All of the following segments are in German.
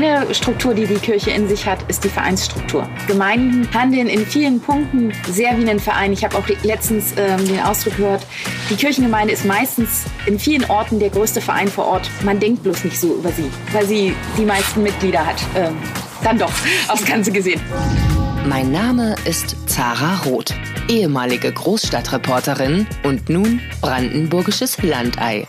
Eine Struktur, die die Kirche in sich hat, ist die Vereinsstruktur. Gemeinden handeln in vielen Punkten sehr wie ein Verein. Ich habe auch letztens ähm, den Ausdruck gehört, die Kirchengemeinde ist meistens in vielen Orten der größte Verein vor Ort. Man denkt bloß nicht so über sie, weil sie die meisten Mitglieder hat. Ähm, dann doch, aufs Ganze gesehen. Mein Name ist Zara Roth, ehemalige Großstadtreporterin und nun brandenburgisches Landei.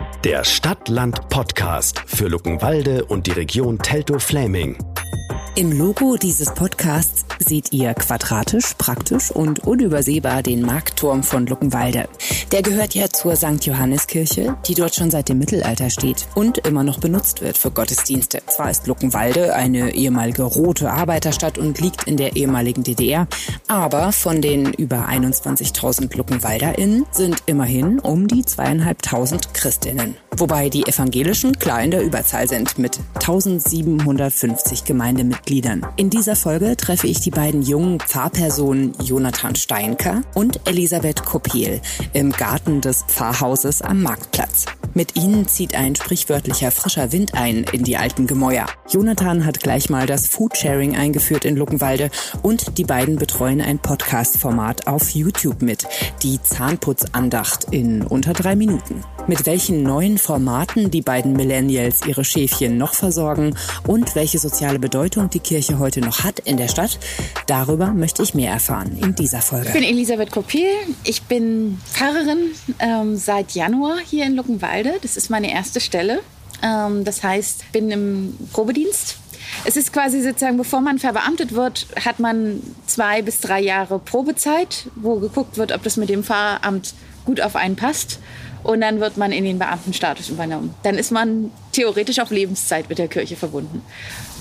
der Stadt-Land-Podcast für Luckenwalde und die Region Teltow-Fläming. Im Logo dieses Podcasts seht ihr quadratisch, praktisch und unübersehbar den Marktturm von Luckenwalde. Der gehört ja zur St. Johanneskirche, die dort schon seit dem Mittelalter steht und immer noch benutzt wird für Gottesdienste. Zwar ist Luckenwalde eine ehemalige rote Arbeiterstadt und liegt in der ehemaligen DDR, aber von den über 21.000 LuckenwalderInnen sind immerhin um die zweieinhalbtausend Christinnen. Wobei die Evangelischen klar in der Überzahl sind mit 1750 Gemeindemitgliedern. In dieser Folge treffe ich die beiden jungen Pfarrpersonen Jonathan Steinker und Elisabeth Kopiel im Garten des Pfarrhauses am Marktplatz. Mit ihnen zieht ein sprichwörtlicher frischer Wind ein in die alten Gemäuer. Jonathan hat gleich mal das Foodsharing eingeführt in Luckenwalde und die beiden betreuen ein Podcast-Format auf YouTube mit, die Zahnputzandacht in unter drei Minuten. Mit welchen neuen Formaten die beiden Millennials ihre Schäfchen noch versorgen und welche soziale Bedeutung die Kirche heute noch hat in der Stadt, darüber möchte ich mehr erfahren in dieser Folge. Ich bin Elisabeth Kopil. Ich bin Pfarrerin ähm, seit Januar hier in Luckenwalde. Das ist meine erste Stelle. Ähm, das heißt, bin im Probedienst es ist quasi sozusagen, bevor man verbeamtet wird, hat man zwei bis drei Jahre Probezeit, wo geguckt wird, ob das mit dem Pfarramt gut auf einen passt und dann wird man in den Beamtenstatus übernommen. Dann ist man theoretisch auf Lebenszeit mit der Kirche verbunden.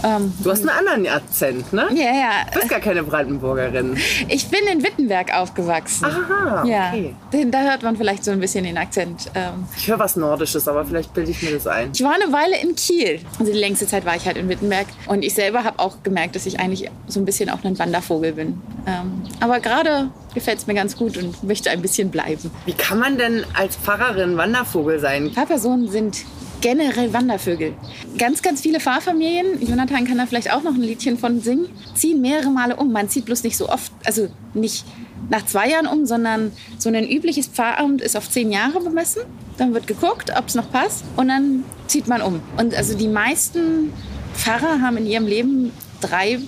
Ähm, du hast einen anderen Akzent, ne? Ja, ja. Du bist gar keine Brandenburgerin. Ich bin in Wittenberg aufgewachsen. Aha, okay. Ja, da hört man vielleicht so ein bisschen den Akzent. Ähm, ich höre was Nordisches, aber vielleicht bilde ich mir das ein. Ich war eine Weile in Kiel. Also die längste Zeit war ich halt in Wittenberg. Und ich selber habe auch gemerkt, dass ich eigentlich so ein bisschen auch ein Wandervogel bin. Ähm, aber gerade gefällt es mir ganz gut und möchte ein bisschen bleiben. Wie kann man denn als Pfarrerin Wandervogel sein? Pfarrpersonen sind generell Wandervögel. Ganz, ganz viele Fahrfamilien, Jonathan kann da vielleicht auch noch ein Liedchen von singen, ziehen mehrere Male um. Man zieht bloß nicht so oft, also nicht nach zwei Jahren um, sondern so ein übliches Pfarramt ist auf zehn Jahre bemessen. Dann wird geguckt, ob es noch passt und dann zieht man um. Und also die meisten Pfarrer haben in ihrem Leben drei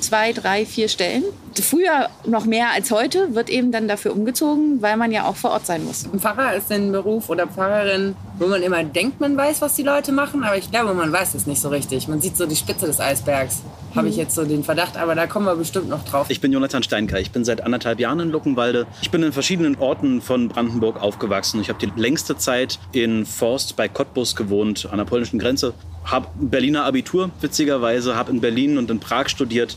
zwei, drei, vier Stellen. Früher noch mehr als heute wird eben dann dafür umgezogen, weil man ja auch vor Ort sein muss. Ein Pfarrer ist ein Beruf oder Pfarrerin, wo man immer denkt, man weiß, was die Leute machen, aber ich glaube, man weiß es nicht so richtig. Man sieht so die Spitze des Eisbergs. Habe ich jetzt so den Verdacht, aber da kommen wir bestimmt noch drauf. Ich bin Jonathan Steinker. Ich bin seit anderthalb Jahren in Luckenwalde. Ich bin in verschiedenen Orten von Brandenburg aufgewachsen. Ich habe die längste Zeit in Forst bei Cottbus gewohnt, an der polnischen Grenze habe Berliner Abitur, witzigerweise, habe in Berlin und in Prag studiert.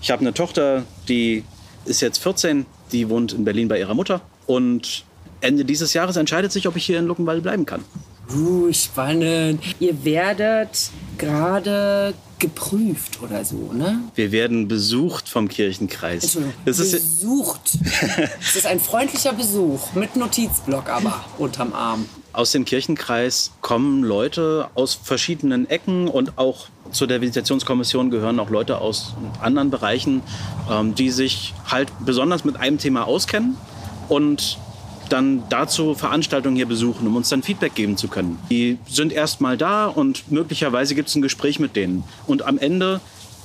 Ich habe eine Tochter, die ist jetzt 14, die wohnt in Berlin bei ihrer Mutter. Und Ende dieses Jahres entscheidet sich, ob ich hier in Luckenwalde bleiben kann. Uh, spannend. Ihr werdet gerade geprüft oder so, ne? Wir werden besucht vom Kirchenkreis. Entschuldigung, das besucht. Es ist ein freundlicher Besuch mit Notizblock aber unterm Arm. Aus dem Kirchenkreis kommen Leute aus verschiedenen Ecken und auch zu der Visitationskommission gehören auch Leute aus anderen Bereichen, ähm, die sich halt besonders mit einem Thema auskennen und dann dazu Veranstaltungen hier besuchen, um uns dann Feedback geben zu können. Die sind erst mal da und möglicherweise gibt es ein Gespräch mit denen. Und am Ende,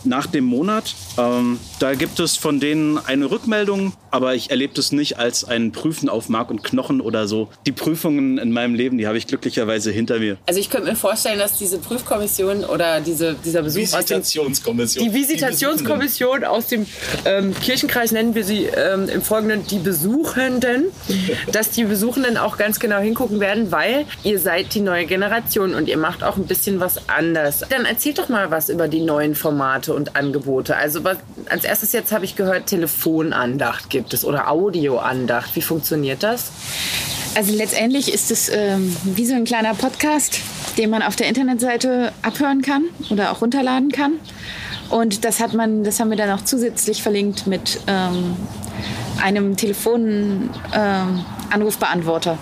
nach dem Monat, ähm, da gibt es von denen eine Rückmeldung, aber ich erlebe das nicht als ein Prüfen auf Mark und Knochen oder so. Die Prüfungen in meinem Leben, die habe ich glücklicherweise hinter mir. Also ich könnte mir vorstellen, dass diese Prüfkommission oder diese, dieser Besuch dem Visitationskommission. die Visitationskommission aus dem ähm, Kirchenkreis nennen wir sie ähm, im Folgenden die Besuchenden, dass die Besuchenden auch ganz genau hingucken werden, weil ihr seid die neue Generation und ihr macht auch ein bisschen was anders. Dann erzählt doch mal was über die neuen Formate und Angebote. Also was, als erstes jetzt habe ich gehört, Telefonandacht gibt es oder Audioandacht. Wie funktioniert das? Also letztendlich ist es ähm, wie so ein kleiner Podcast, den man auf der Internetseite abhören kann oder auch runterladen kann. Und das hat man, das haben wir dann auch zusätzlich verlinkt mit ähm, einem Telefon-Anrufbeantworter.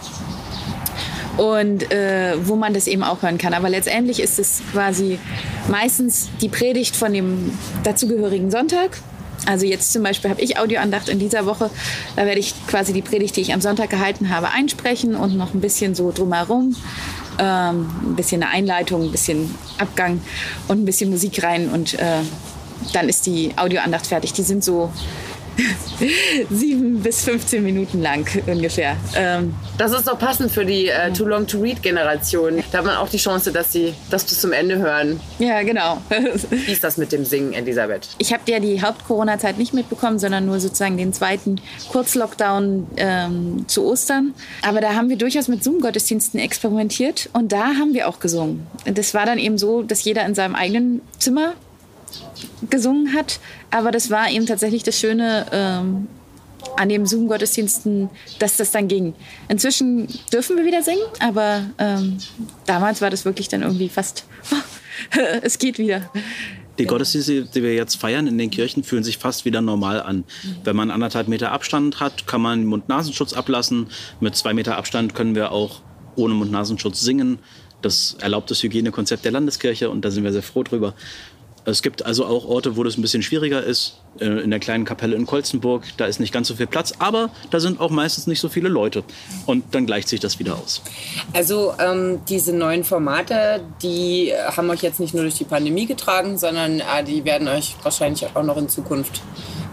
und äh, wo man das eben auch hören kann. Aber letztendlich ist es quasi meistens die Predigt von dem dazugehörigen Sonntag. Also jetzt zum Beispiel habe ich Audioandacht in dieser Woche. Da werde ich quasi die Predigt, die ich am Sonntag gehalten habe, einsprechen und noch ein bisschen so drumherum. Ähm, ein bisschen eine Einleitung, ein bisschen Abgang und ein bisschen Musik rein und äh, dann ist die Audioandacht fertig. Die sind so sieben bis 15 Minuten lang ungefähr. Ähm, Das ist doch passend für die äh, Too Long to Read Generation. Da hat man auch die Chance, dass sie das bis zum Ende hören. ja, genau. Wie ist das mit dem Singen, Elisabeth? Ich habe ja die Haupt-Corona-Zeit nicht mitbekommen, sondern nur sozusagen den zweiten Kurzlockdown ähm, zu Ostern. Aber da haben wir durchaus mit Zoom-Gottesdiensten experimentiert und da haben wir auch gesungen. Das war dann eben so, dass jeder in seinem eigenen Zimmer gesungen hat. Aber das war eben tatsächlich das Schöne ähm, an den Zoom-Gottesdiensten, dass das dann ging. Inzwischen dürfen wir wieder singen, aber ähm, damals war das wirklich dann irgendwie fast, es geht wieder. Die Gottesdienste, die wir jetzt feiern in den Kirchen, fühlen sich fast wieder normal an. Wenn man anderthalb Meter Abstand hat, kann man Mund-Nasenschutz ablassen. Mit zwei Meter Abstand können wir auch ohne Mund-Nasenschutz singen. Das erlaubt das Hygienekonzept der Landeskirche und da sind wir sehr froh drüber. Es gibt also auch Orte, wo das ein bisschen schwieriger ist. Äh, In der kleinen Kapelle in Kolzenburg, da ist nicht ganz so viel Platz, aber da sind auch meistens nicht so viele Leute. Und dann gleicht sich das wieder aus. Also ähm, diese neuen Formate, die haben euch jetzt nicht nur durch die Pandemie getragen, sondern äh, die werden euch wahrscheinlich auch noch in Zukunft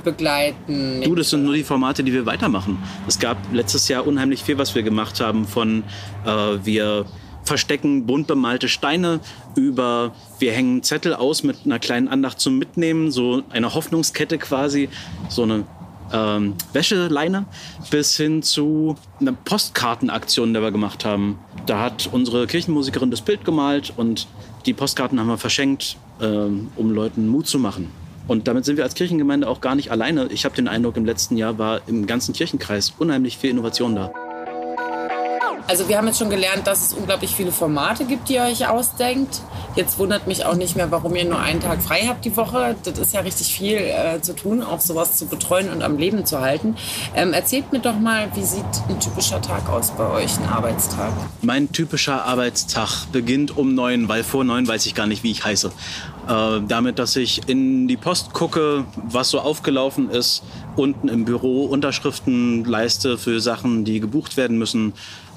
begleiten. Du, das sind nur die Formate, die wir weitermachen. Es gab letztes Jahr unheimlich viel, was wir gemacht haben. Von äh, wir verstecken bunt bemalte Steine über wir hängen Zettel aus mit einer kleinen Andacht zum Mitnehmen, so eine Hoffnungskette quasi, so eine ähm, Wäscheleine, bis hin zu einer Postkartenaktion, die wir gemacht haben. Da hat unsere Kirchenmusikerin das Bild gemalt und die Postkarten haben wir verschenkt, ähm, um Leuten Mut zu machen. Und damit sind wir als Kirchengemeinde auch gar nicht alleine. Ich habe den Eindruck, im letzten Jahr war im ganzen Kirchenkreis unheimlich viel Innovation da. Also wir haben jetzt schon gelernt, dass es unglaublich viele Formate gibt, die ihr euch ausdenkt. Jetzt wundert mich auch nicht mehr, warum ihr nur einen Tag frei habt die Woche. Das ist ja richtig viel äh, zu tun, auch sowas zu betreuen und am Leben zu halten. Ähm, erzählt mir doch mal, wie sieht ein typischer Tag aus bei euch, ein Arbeitstag? Mein typischer Arbeitstag beginnt um neun, weil vor neun weiß ich gar nicht, wie ich heiße. Äh, damit, dass ich in die Post gucke, was so aufgelaufen ist, unten im Büro Unterschriften leiste für Sachen, die gebucht werden müssen.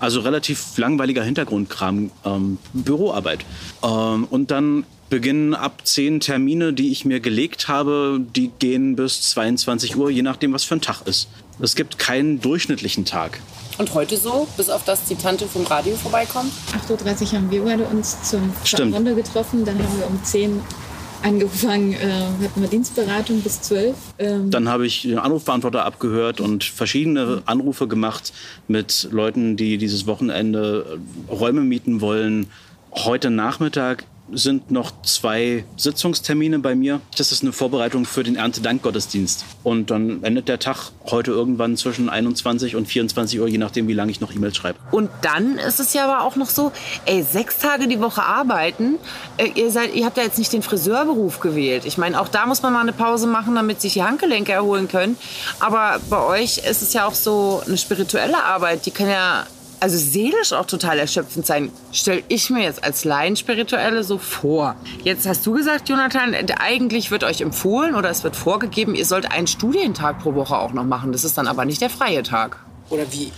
Also relativ langweiliger Hintergrundkram, ähm, Büroarbeit. Ähm, und dann beginnen ab zehn Termine, die ich mir gelegt habe, die gehen bis 22 Uhr, je nachdem, was für ein Tag ist. Es gibt keinen durchschnittlichen Tag. Und heute so, bis auf das die Tante vom Radio vorbeikommt? 8.30 Uhr haben wir beide uns zum. Runde getroffen. Dann haben wir um 10 angefangen, äh, hatten wir Dienstberatung bis 12. Ähm, Dann habe ich den Anrufbeantworter abgehört und verschiedene Anrufe gemacht mit Leuten, die dieses Wochenende Räume mieten wollen. Heute Nachmittag sind noch zwei Sitzungstermine bei mir. Das ist eine Vorbereitung für den Erntedankgottesdienst. Und dann endet der Tag heute irgendwann zwischen 21 und 24 Uhr, je nachdem, wie lange ich noch E-Mails schreibe. Und dann ist es ja aber auch noch so, ey, sechs Tage die Woche arbeiten. Äh, ihr, seid, ihr habt ja jetzt nicht den Friseurberuf gewählt. Ich meine, auch da muss man mal eine Pause machen, damit sich die Handgelenke erholen können. Aber bei euch ist es ja auch so eine spirituelle Arbeit, die kann ja also seelisch auch total erschöpfend sein. Stell ich mir jetzt als Laienspirituelle so vor. Jetzt hast du gesagt, Jonathan, eigentlich wird euch empfohlen oder es wird vorgegeben, ihr sollt einen Studientag pro Woche auch noch machen. Das ist dann aber nicht der freie Tag. Oder wie?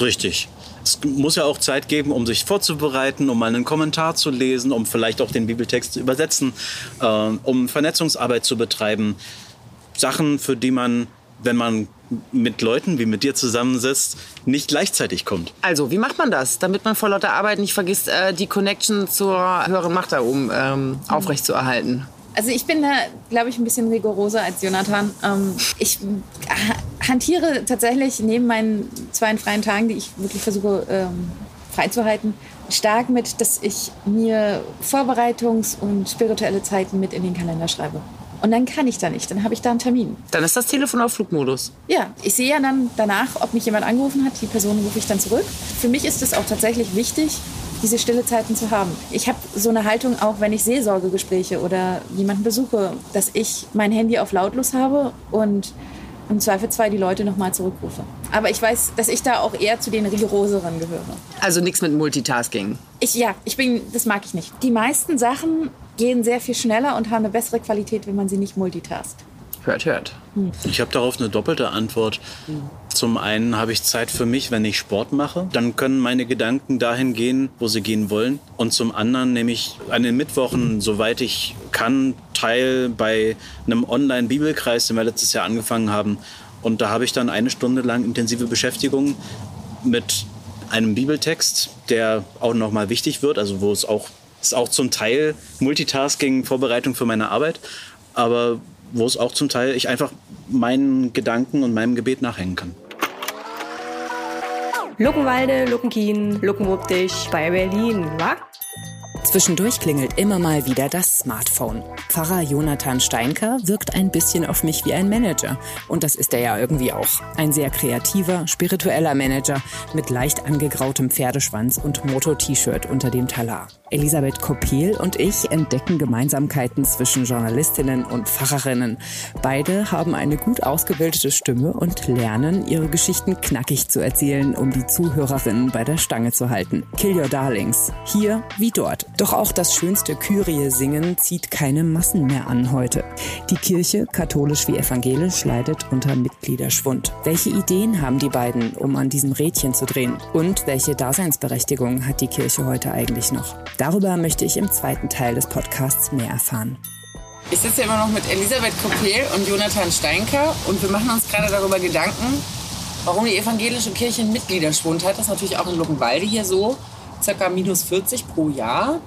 Richtig. Es muss ja auch Zeit geben, um sich vorzubereiten, um mal einen Kommentar zu lesen, um vielleicht auch den Bibeltext zu übersetzen, äh, um Vernetzungsarbeit zu betreiben. Sachen, für die man, wenn man mit Leuten wie mit dir zusammensitzt, nicht gleichzeitig kommt. Also, wie macht man das, damit man vor lauter Arbeit nicht vergisst, äh, die Connection zur höheren Macht da oben ähm, aufrechtzuerhalten? Also ich bin da, glaube ich, ein bisschen rigoroser als Jonathan. Ähm, ich ha- hantiere tatsächlich neben meinen zwei freien Tagen, die ich wirklich versuche ähm, freizuhalten, stark mit, dass ich mir Vorbereitungs- und spirituelle Zeiten mit in den Kalender schreibe. Und dann kann ich da nicht, dann habe ich da einen Termin. Dann ist das Telefon auf Flugmodus. Ja, ich sehe ja dann danach, ob mich jemand angerufen hat. Die Person rufe ich dann zurück. Für mich ist es auch tatsächlich wichtig, diese stille Zeiten zu haben. Ich habe so eine Haltung auch, wenn ich Seelsorgegespräche oder jemanden besuche, dass ich mein Handy auf lautlos habe und im Zweifelsfall die Leute nochmal zurückrufe. Aber ich weiß, dass ich da auch eher zu den rigoroseren gehöre. Also nichts mit Multitasking. Ich, ja, ich bin, das mag ich nicht. Die meisten Sachen gehen sehr viel schneller und haben eine bessere Qualität, wenn man sie nicht multitast. Hört, hört. Ich habe darauf eine doppelte Antwort. Zum einen habe ich Zeit für mich, wenn ich Sport mache. Dann können meine Gedanken dahin gehen, wo sie gehen wollen. Und zum anderen nehme ich an den Mittwochen, soweit ich kann, teil bei einem Online-Bibelkreis, den wir letztes Jahr angefangen haben. Und da habe ich dann eine Stunde lang intensive Beschäftigung mit einem Bibeltext, der auch nochmal wichtig wird, also wo es auch, ist auch zum Teil Multitasking, Vorbereitung für meine Arbeit, aber wo es auch zum Teil ich einfach meinen Gedanken und meinem Gebet nachhängen kann. Luckenwalde, Luckenkien, Luckenwuppdich bei Berlin, wa? Zwischendurch klingelt immer mal wieder das Smartphone. Pfarrer Jonathan Steinker wirkt ein bisschen auf mich wie ein Manager. Und das ist er ja irgendwie auch. Ein sehr kreativer, spiritueller Manager mit leicht angegrautem Pferdeschwanz und Moto-T-Shirt unter dem Talar. Elisabeth Koppel und ich entdecken Gemeinsamkeiten zwischen Journalistinnen und Pfarrerinnen. Beide haben eine gut ausgebildete Stimme und lernen, ihre Geschichten knackig zu erzählen, um die Zuhörerinnen bei der Stange zu halten. Kill your darlings. Hier wie dort. Doch auch das schönste Kyrie-Singen zieht keine Massen mehr an heute. Die Kirche, katholisch wie evangelisch, leidet unter Mitgliederschwund. Welche Ideen haben die beiden, um an diesem Rädchen zu drehen? Und welche Daseinsberechtigung hat die Kirche heute eigentlich noch? Darüber möchte ich im zweiten Teil des Podcasts mehr erfahren. Ich sitze immer noch mit Elisabeth Koppel und Jonathan Steinker und wir machen uns gerade darüber Gedanken, warum die evangelische Kirche einen Mitgliederschwund hat. Das ist natürlich auch in Luckenwalde hier so, circa minus 40 pro Jahr.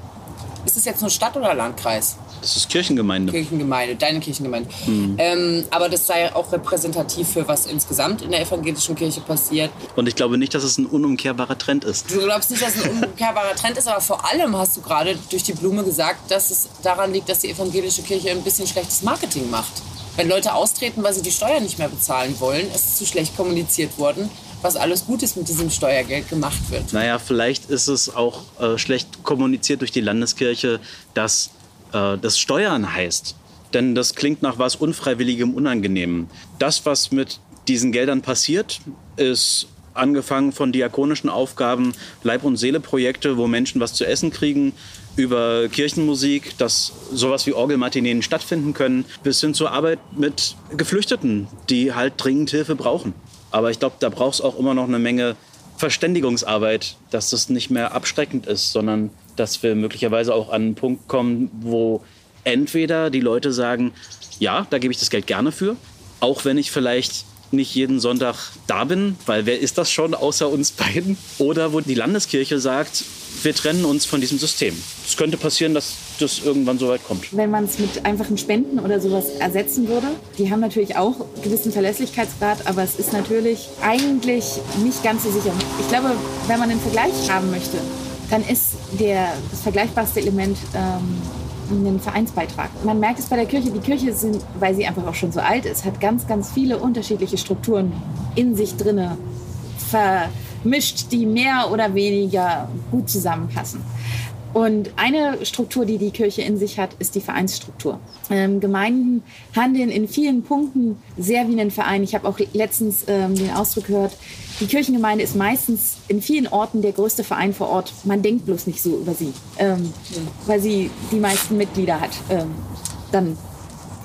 Ist es jetzt nur Stadt oder Landkreis? Das ist Kirchengemeinde. Kirchengemeinde, deine Kirchengemeinde. Ähm, aber das sei auch repräsentativ für was insgesamt in der evangelischen Kirche passiert. Und ich glaube nicht, dass es ein unumkehrbarer Trend ist. Du glaubst nicht, dass es ein umkehrbarer Trend ist, aber vor allem hast du gerade durch die Blume gesagt, dass es daran liegt, dass die evangelische Kirche ein bisschen schlechtes Marketing macht. Wenn Leute austreten, weil sie die Steuern nicht mehr bezahlen wollen, ist es zu schlecht kommuniziert worden, was alles Gutes mit diesem Steuergeld gemacht wird. Naja, vielleicht ist es auch äh, schlecht kommuniziert durch die Landeskirche, dass äh, das Steuern heißt. Denn das klingt nach was Unfreiwilligem, Unangenehmem. Das, was mit diesen Geldern passiert, ist angefangen von diakonischen Aufgaben, Leib- und Seele-Projekte, wo Menschen was zu essen kriegen, über Kirchenmusik, dass sowas wie Orgelmatineen stattfinden können, bis hin zur Arbeit mit Geflüchteten, die halt dringend Hilfe brauchen. Aber ich glaube, da braucht es auch immer noch eine Menge Verständigungsarbeit, dass das nicht mehr abschreckend ist, sondern dass wir möglicherweise auch an einen Punkt kommen, wo entweder die Leute sagen, ja, da gebe ich das Geld gerne für, auch wenn ich vielleicht nicht jeden Sonntag da bin, weil wer ist das schon außer uns beiden? Oder wo die Landeskirche sagt, wir trennen uns von diesem System. Es könnte passieren, dass das irgendwann so weit kommt. Wenn man es mit einfachen Spenden oder sowas ersetzen würde, die haben natürlich auch einen gewissen Verlässlichkeitsgrad, aber es ist natürlich eigentlich nicht ganz so sicher. Ich glaube, wenn man einen Vergleich haben möchte, dann ist der, das vergleichbarste Element ähm, ein Vereinsbeitrag. Man merkt es bei der Kirche, die Kirche sind, weil sie einfach auch schon so alt ist, hat ganz, ganz viele unterschiedliche Strukturen in sich drinne vermischt, die mehr oder weniger gut zusammenpassen. Und eine Struktur, die die Kirche in sich hat, ist die Vereinsstruktur. Ähm, Gemeinden handeln in vielen Punkten sehr wie ein Verein. Ich habe auch letztens ähm, den Ausdruck gehört, die Kirchengemeinde ist meistens in vielen Orten der größte Verein vor Ort. Man denkt bloß nicht so über sie, ähm, weil sie die meisten Mitglieder hat. Ähm, dann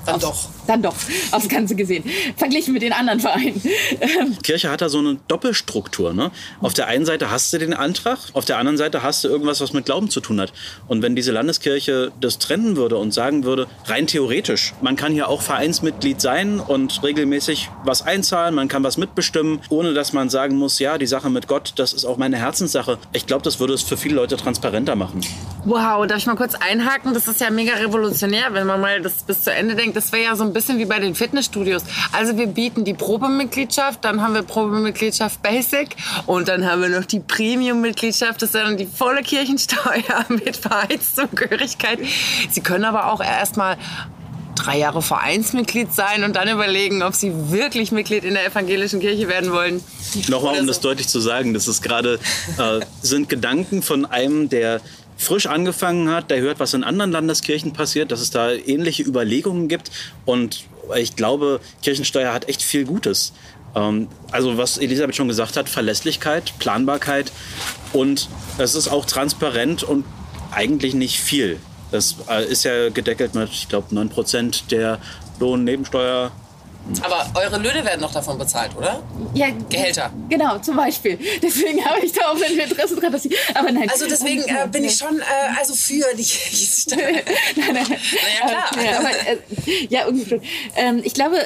Dann aufs, doch. Dann doch, aufs Ganze gesehen. Verglichen mit den anderen Vereinen. Ähm, Kirche hat da so eine Doppelstruktur. Ne? Auf der einen Seite hast du den Antrag, auf der anderen Seite hast du irgendwas, was mit Glauben zu tun hat. Und wenn diese Landeskirche das trennen würde und sagen würde, rein theoretisch, man kann hier auch Vereinsmitglied sein und regelmäßig was einzahlen, man kann was mitbestimmen, ohne dass man sagen muss, ja, die Sache mit Gott, das ist auch meine Herzenssache. Ich glaube, das würde es für viele Leute transparenter machen. Wow, darf ich mal kurz einhaken? Das ist ja mega revolutionär, wenn man mal das bis zu Ende denkt. Das wäre ja so ein bisschen wie bei den Fitnessstudios. Also wir bieten die Probemitgliedschaft, dann haben wir Probemitgliedschaft Basic und dann haben wir noch die Premium-Mitgliedschaft. Das ist dann die volle Kirchensteuer mit Vereinszugehörigkeit. Sie können aber auch erstmal drei Jahre Vereinsmitglied sein und dann überlegen, ob sie wirklich Mitglied in der evangelischen Kirche werden wollen. Nochmal, um das deutlich zu sagen, das ist gerade äh, sind Gedanken von einem, der frisch angefangen hat, der hört, was in anderen Landeskirchen passiert, dass es da ähnliche Überlegungen gibt. Und ich glaube, Kirchensteuer hat echt viel Gutes. Ähm, also was Elisabeth schon gesagt hat, Verlässlichkeit, Planbarkeit und es ist auch transparent und eigentlich nicht viel. Das äh, ist ja gedeckelt mit, ich glaube, 9% der Lohnnebensteuer. Aber eure Löhne werden noch davon bezahlt, oder? ja, Gehälter. Genau, zum Beispiel. Deswegen habe ich da auch ein Interesse dran, dass ich. Aber nein. Also deswegen äh, bin ich schon äh, also für die Kirchensteuer. nein, nein. Na ja, klar. Ja, aber, äh, ja irgendwie schon. Ähm, ich glaube,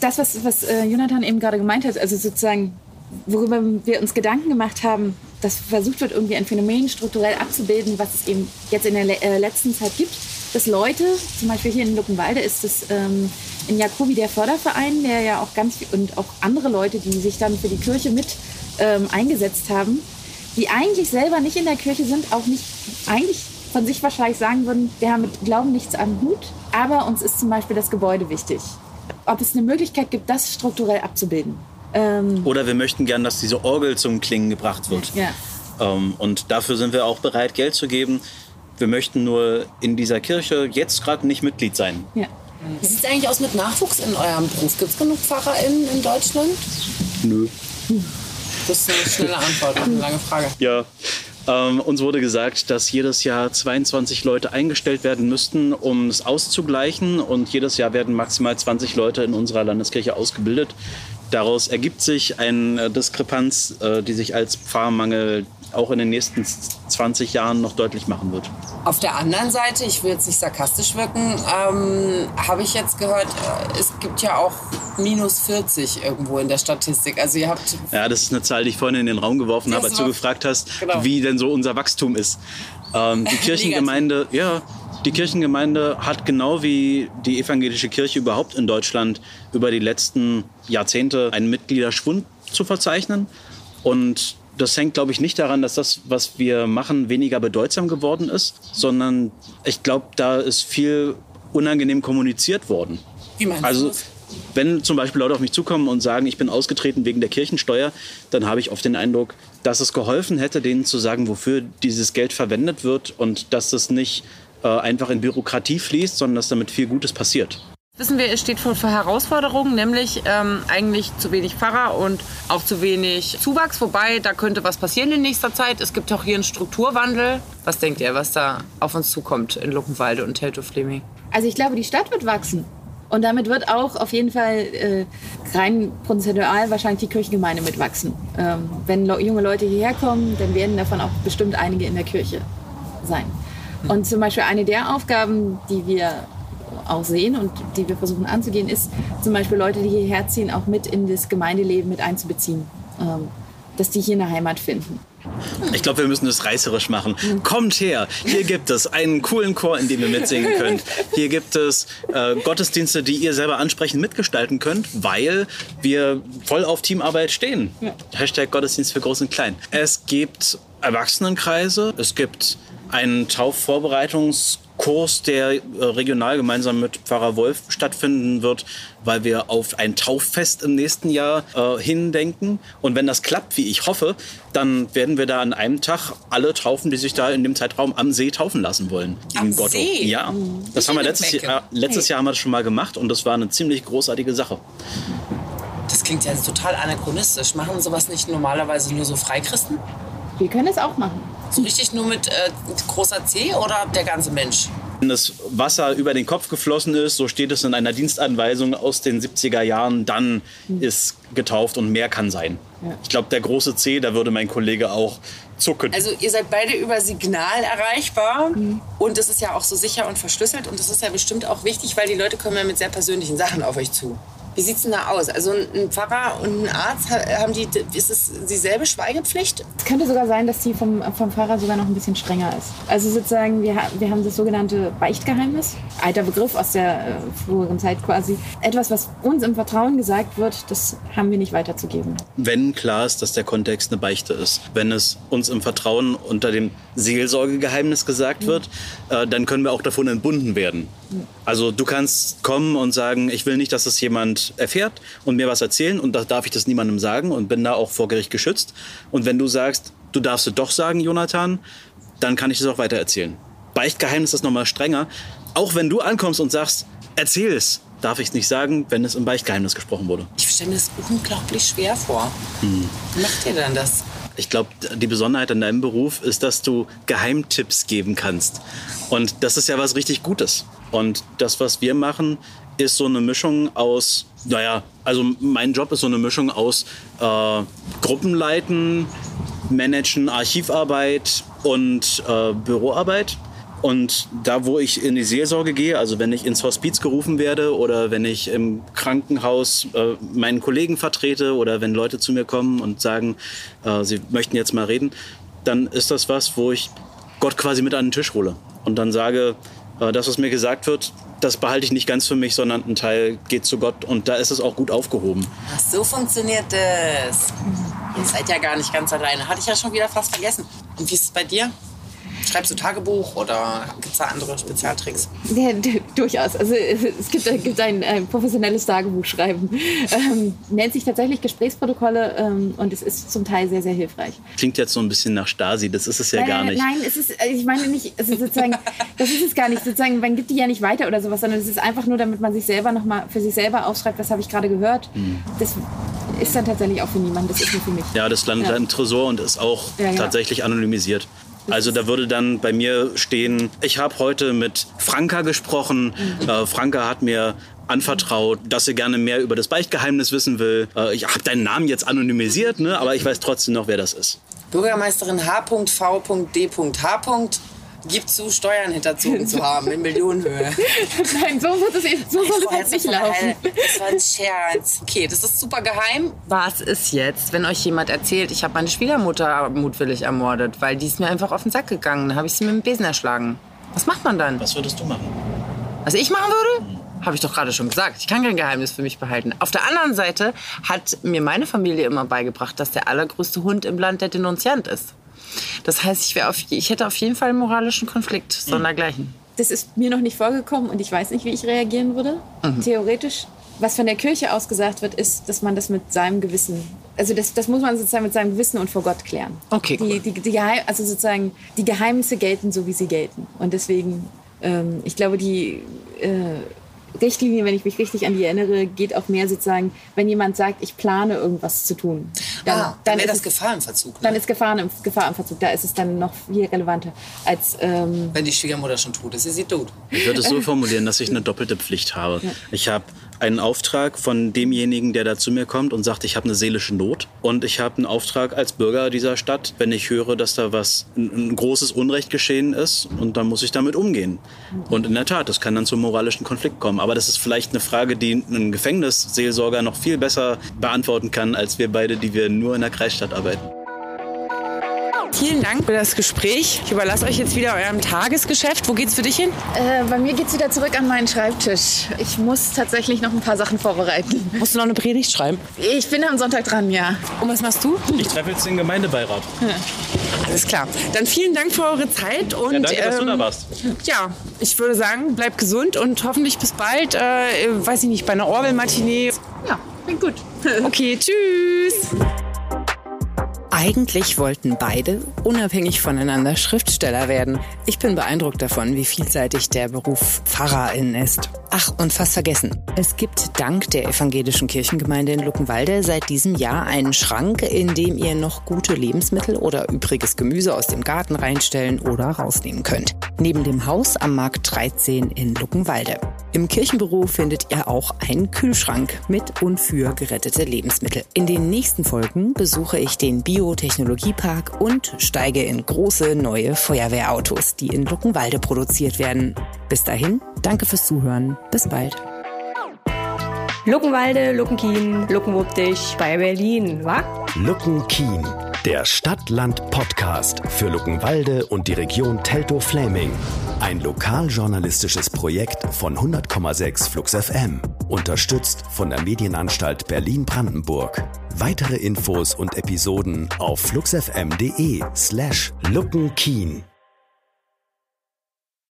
das, was, was äh, Jonathan eben gerade gemeint hat, also sozusagen, worüber wir uns Gedanken gemacht haben, dass versucht wird, irgendwie ein Phänomen strukturell abzubilden, was es eben jetzt in der äh, letzten Zeit gibt, dass Leute, zum Beispiel hier in Luckenwalde ist es ähm, in Jakobi der Förderverein, der ja auch ganz viel, und auch andere Leute, die sich dann für die Kirche mit ähm, eingesetzt haben, die eigentlich selber nicht in der Kirche sind, auch nicht eigentlich von sich wahrscheinlich sagen würden, wir haben mit Glauben nichts am Hut, aber uns ist zum Beispiel das Gebäude wichtig. Ob es eine Möglichkeit gibt, das strukturell abzubilden. Ähm, Oder wir möchten gern, dass diese Orgel zum Klingen gebracht wird. ja. Ähm, und dafür sind wir auch bereit, Geld zu geben. Wir möchten nur in dieser Kirche jetzt gerade nicht Mitglied sein. Ja. Wie sieht es eigentlich aus mit Nachwuchs in eurem Beruf? Gibt es genug PfarrerInnen in Deutschland? Nö. Das ist eine schnelle Antwort auf eine lange Frage. Ja. Ähm, uns wurde gesagt, dass jedes Jahr 22 Leute eingestellt werden müssten, um es auszugleichen. Und jedes Jahr werden maximal 20 Leute in unserer Landeskirche ausgebildet. Daraus ergibt sich eine Diskrepanz, äh, die sich als Pfarrmangel auch in den nächsten 20 Jahren noch deutlich machen wird. Auf der anderen Seite, ich will jetzt nicht sarkastisch wirken, ähm, habe ich jetzt gehört, äh, es gibt ja auch minus 40 irgendwo in der Statistik. Also ihr habt Ja, das ist eine Zahl, die ich vorhin in den Raum geworfen habe, als du gefragt hast, Genau. wie denn so unser Wachstum ist. Ähm, die Kirchengemeinde, ja, die Kirchengemeinde hat genau wie die evangelische Kirche überhaupt in Deutschland über die letzten Jahrzehnte einen Mitgliederschwund zu verzeichnen. Und das hängt, glaube ich, nicht daran, dass das, was wir machen, weniger bedeutsam geworden ist, sondern ich glaube, da ist viel unangenehm kommuniziert worden. Wie meinst also, du das? wenn zum Beispiel Leute auf mich zukommen und sagen, ich bin ausgetreten wegen der Kirchensteuer, dann habe ich oft den Eindruck, dass es geholfen hätte, denen zu sagen, wofür dieses Geld verwendet wird und dass es nicht äh, einfach in Bürokratie fließt, sondern dass damit viel Gutes passiert. Wissen wir, es steht vor, Herausforderungen, nämlich ähm, eigentlich zu wenig Pfarrer und auch zu wenig Zuwachs. Wobei, da könnte was passieren in nächster Zeit. Es gibt auch hier einen Strukturwandel. Was denkt ihr, was da auf uns zukommt in Luckenwalde und Teltow-Fleming? Also ich glaube, die Stadt wird wachsen. Und damit wird auch auf jeden Fall äh, rein prozentual wahrscheinlich die Kirchengemeinde mitwachsen. Ähm, wenn junge Leute hierher kommen, dann werden davon auch bestimmt einige in der Kirche sein. Und zum Beispiel eine der Aufgaben, die wir auch sehen und die wir versuchen anzugehen, ist zum Beispiel Leute, die hierher ziehen, auch mit in das Gemeindeleben mit einzubeziehen. Ähm, dass die hier eine Heimat finden. Ich glaube, wir müssen das reißerisch machen. Kommt her! Hier gibt es einen coolen Chor, in dem ihr mitsingen könnt. Hier gibt es äh, Gottesdienste, die ihr selber ansprechend mitgestalten könnt, weil wir voll auf Teamarbeit stehen. Hashtag Gottesdienst für Groß und Klein. Es gibt Erwachsenenkreise, es gibt einen Taufvorbereitungskurs, der äh, regional gemeinsam mit Pfarrer Wolf stattfinden wird, weil wir auf ein Tauffest im nächsten Jahr äh, hindenken. Und wenn das klappt, wie ich hoffe, dann werden wir da an einem Tag alle taufen, die sich da in dem Zeitraum am See taufen lassen wollen. Am in Gotto. See? Ja, das Nicht haben wir letztes. Jahr, letztes Jahr haben wir das schon mal gemacht und das war eine ziemlich großartige Sache. Das klingt ja total anachronistisch. Machen sowas nicht normalerweise nur so Freikristen? Wir können es auch machen. So richtig nur mit äh, großer C oder der ganze Mensch? Wenn das Wasser über den Kopf geflossen ist, so steht es in einer Dienstanweisung aus den 70er Jahren, dann ist getauft und mehr kann sein. Ich glaube, der große C, da würde mein Kollege auch zucken. Also ihr seid beide über Signal erreichbar und es ist ja auch so sicher und verschlüsselt und das ist ja bestimmt auch wichtig, weil die Leute kommen ja mit sehr persönlichen Sachen auf euch zu. Wie sieht's denn da aus? Also ein Pfarrer und ein Arzt, ha- haben die, ist es dieselbe Schweigepflicht? Es könnte sogar sein, dass die vom, vom Pfarrer sogar noch ein bisschen strenger ist. Also sozusagen, wir, wir haben das sogenannte Beichtgeheimnis. Alter Begriff aus der äh, früheren Zeit quasi. Etwas, was uns im Vertrauen gesagt wird, das haben wir nicht weiterzugeben. wenn klar ist, dass der Kontext eine Beichte ist. Wenn es uns im Vertrauen unter dem Seelsorgegeheimnis gesagt wird, äh, dann können wir auch davon entbunden werden. Also du kannst kommen und sagen, ich will nicht, dass es jemand erfährt und mir was erzählen und da darf ich das niemandem sagen und bin da auch vor Gericht geschützt. Und wenn du sagst, du darfst es doch sagen, Jonathan, dann kann ich es auch weiter erzählen. Beichtgeheimnis ist nochmal strenger. Auch wenn du ankommst und sagst, erzähl es, darf ich es nicht sagen, wenn es im Beichtgeheimnis gesprochen wurde. Ich stelle mir das unglaublich schwer vor. Wie macht ihr denn das? Ich glaube, die Besonderheit an deinem Beruf ist, dass du Geheimtipps geben kannst. Und das ist ja was richtig Gutes. Und das, was wir machen, ist so eine Mischung aus, naja, also mein Job ist so eine Mischung aus äh, Gruppenleiten, Managen, Archivarbeit und äh, Büroarbeit. Und da, wo ich in die Seelsorge gehe, also wenn ich ins Hospiz gerufen werde oder wenn ich im Krankenhaus äh, meinen Kollegen vertrete oder wenn Leute zu mir kommen und sagen, äh, sie möchten jetzt mal reden, dann ist das was, wo ich Gott quasi mit an den Tisch hole und dann sage, äh, das, was mir gesagt wird, das behalte ich nicht ganz für mich, sondern ein Teil geht zu Gott und da ist es auch gut aufgehoben. Ach, so funktioniert das. Ihr seid ja gar nicht ganz alleine. Hatte ich ja schon wieder fast vergessen. Und wie ist es bei dir? Schreibst du Tagebuch oder gibt es da andere Spezialtricks? Ja, durchaus. Also es gibt, es gibt ein, ein professionelles Tagebuchschreiben. Ähm, nennt sich tatsächlich Gesprächsprotokolle ähm, und es ist zum Teil sehr, sehr hilfreich. Klingt jetzt so ein bisschen nach Stasi, das ist es ja nein, gar nein, nicht. Nein, es ist, also ich meine nicht, es ist sozusagen, das ist es gar nicht. Sozusagen, man gibt die ja nicht weiter oder sowas, sondern es ist einfach nur, damit man sich selber noch mal für sich selber aufschreibt, was habe ich gerade gehört. Hm. Das ist dann tatsächlich auch für niemanden, das ist nur für mich. Ja, das landet Ja. im Tresor und ist auch Ja, genau. tatsächlich anonymisiert. Also da würde dann bei mir stehen, ich habe heute mit Franka gesprochen. Mhm. Äh, Franka hat mir anvertraut, dass sie gerne mehr über das Beichtgeheimnis wissen will. Äh, ich habe deinen Namen jetzt anonymisiert, ne? aber ich weiß trotzdem noch, wer das ist. Bürgermeisterin H.V.D.H. gibt zu, Steuern hinterzogen zu haben in Millionenhöhe. Nein, so, wird es, eben- so soll es halt nicht laufen. Das war ein Scherz. Okay, das ist super geheim. Was ist jetzt, wenn euch jemand erzählt, ich habe meine Schwiegermutter mutwillig ermordet, weil die ist mir einfach auf den Sack gegangen. Dann habe ich sie mit dem Besen erschlagen. Was macht man dann? Was würdest du machen? Was ich machen würde? Habe ich doch gerade schon gesagt. Ich kann kein Geheimnis für mich behalten. Auf der anderen Seite hat mir meine Familie immer beigebracht, dass der allergrößte Hund im Land der Denunziant ist. Das heißt, ich, auf, ich hätte auf jeden Fall einen moralischen Konflikt, sondergleichen. Das ist mir noch nicht vorgekommen und ich weiß nicht, wie ich reagieren würde. Mhm. Theoretisch. Was von der Kirche aus gesagt wird, ist, dass man das mit seinem Gewissen, also das, das muss man sozusagen mit seinem Gewissen und vor Gott klären. Okay, die, cool. die, die Geheim, also sozusagen die Geheimnisse gelten so, wie sie gelten. Und deswegen, ähm, ich glaube, die äh, Richtlinie, wenn ich mich richtig an die erinnere, geht auch mehr sozusagen, wenn jemand sagt, ich plane irgendwas zu tun. Dann, ah, dann wäre ist das Gefahr im Verzug. Ne? Dann ist Gefahr im, Gefahr im Verzug. Da ist es dann noch viel relevanter als ähm, Wenn die Schwiegermutter schon tot ist, ist sie tot. Ich würde es so formulieren, dass ich eine doppelte Pflicht habe. Ich habe einen Auftrag von demjenigen, der da zu mir kommt und sagt, ich habe eine seelische Not. Und ich habe einen Auftrag als Bürger dieser Stadt, wenn ich höre, dass da was, ein, ein großes Unrecht geschehen ist. Und dann muss ich damit umgehen. Und in der Tat, das kann dann zum moralischen Konflikt kommen. Aber das ist vielleicht eine Frage, die ein Gefängnisseelsorger noch viel besser beantworten kann, als wir beide, die wir nur in der Kreisstadt arbeiten. Vielen Dank für das Gespräch. Ich überlasse euch jetzt wieder eurem Tagesgeschäft. Wo geht's für dich hin? Äh, bei mir geht's wieder zurück an meinen Schreibtisch. Ich muss tatsächlich noch ein paar Sachen vorbereiten. Musst du noch eine Predigt schreiben? Ich bin am Sonntag dran, ja. Und was machst du? Ich treffe jetzt den Gemeindebeirat. Alles klar. Dann vielen Dank für eure Zeit und Ja, danke, dass du ähm, da warst. ja, ich würde sagen, bleibt gesund und hoffentlich bis bald. Äh, weiß ich nicht, bei einer Orwell-Matinee. Ja, klingt gut. Okay, tschüss. Eigentlich wollten beide unabhängig voneinander Schriftsteller werden. Ich bin beeindruckt davon, wie vielseitig der Beruf Pfarrerin ist. Ach, und fast vergessen. Es gibt dank der evangelischen Kirchengemeinde in Luckenwalde seit diesem Jahr einen Schrank, in dem ihr noch gute Lebensmittel oder übriges Gemüse aus dem Garten reinstellen oder rausnehmen könnt. Neben dem Haus am Markt 13 in Luckenwalde. Im Kirchenbüro findet ihr auch einen Kühlschrank mit und für gerettete Lebensmittel. In den nächsten Folgen besuche ich den Biotechnologiepark und steige in große neue Feuerwehrautos, die in Luckenwalde produziert werden. Bis dahin, danke fürs Zuhören. Bis bald. Luckenwalde, Luckenkien, Luckenwuppdich bei Berlin, wa? Luckenkien, der Stadt-Land-Podcast für Luckenwalde und die Region Teltow-Fläming. Ein lokaljournalistisches Projekt von 100,6 Flux FM. Unterstützt von der Medienanstalt Berlin-Brandenburg. Weitere Infos und Episoden auf fluxfm.de slash luckenkien.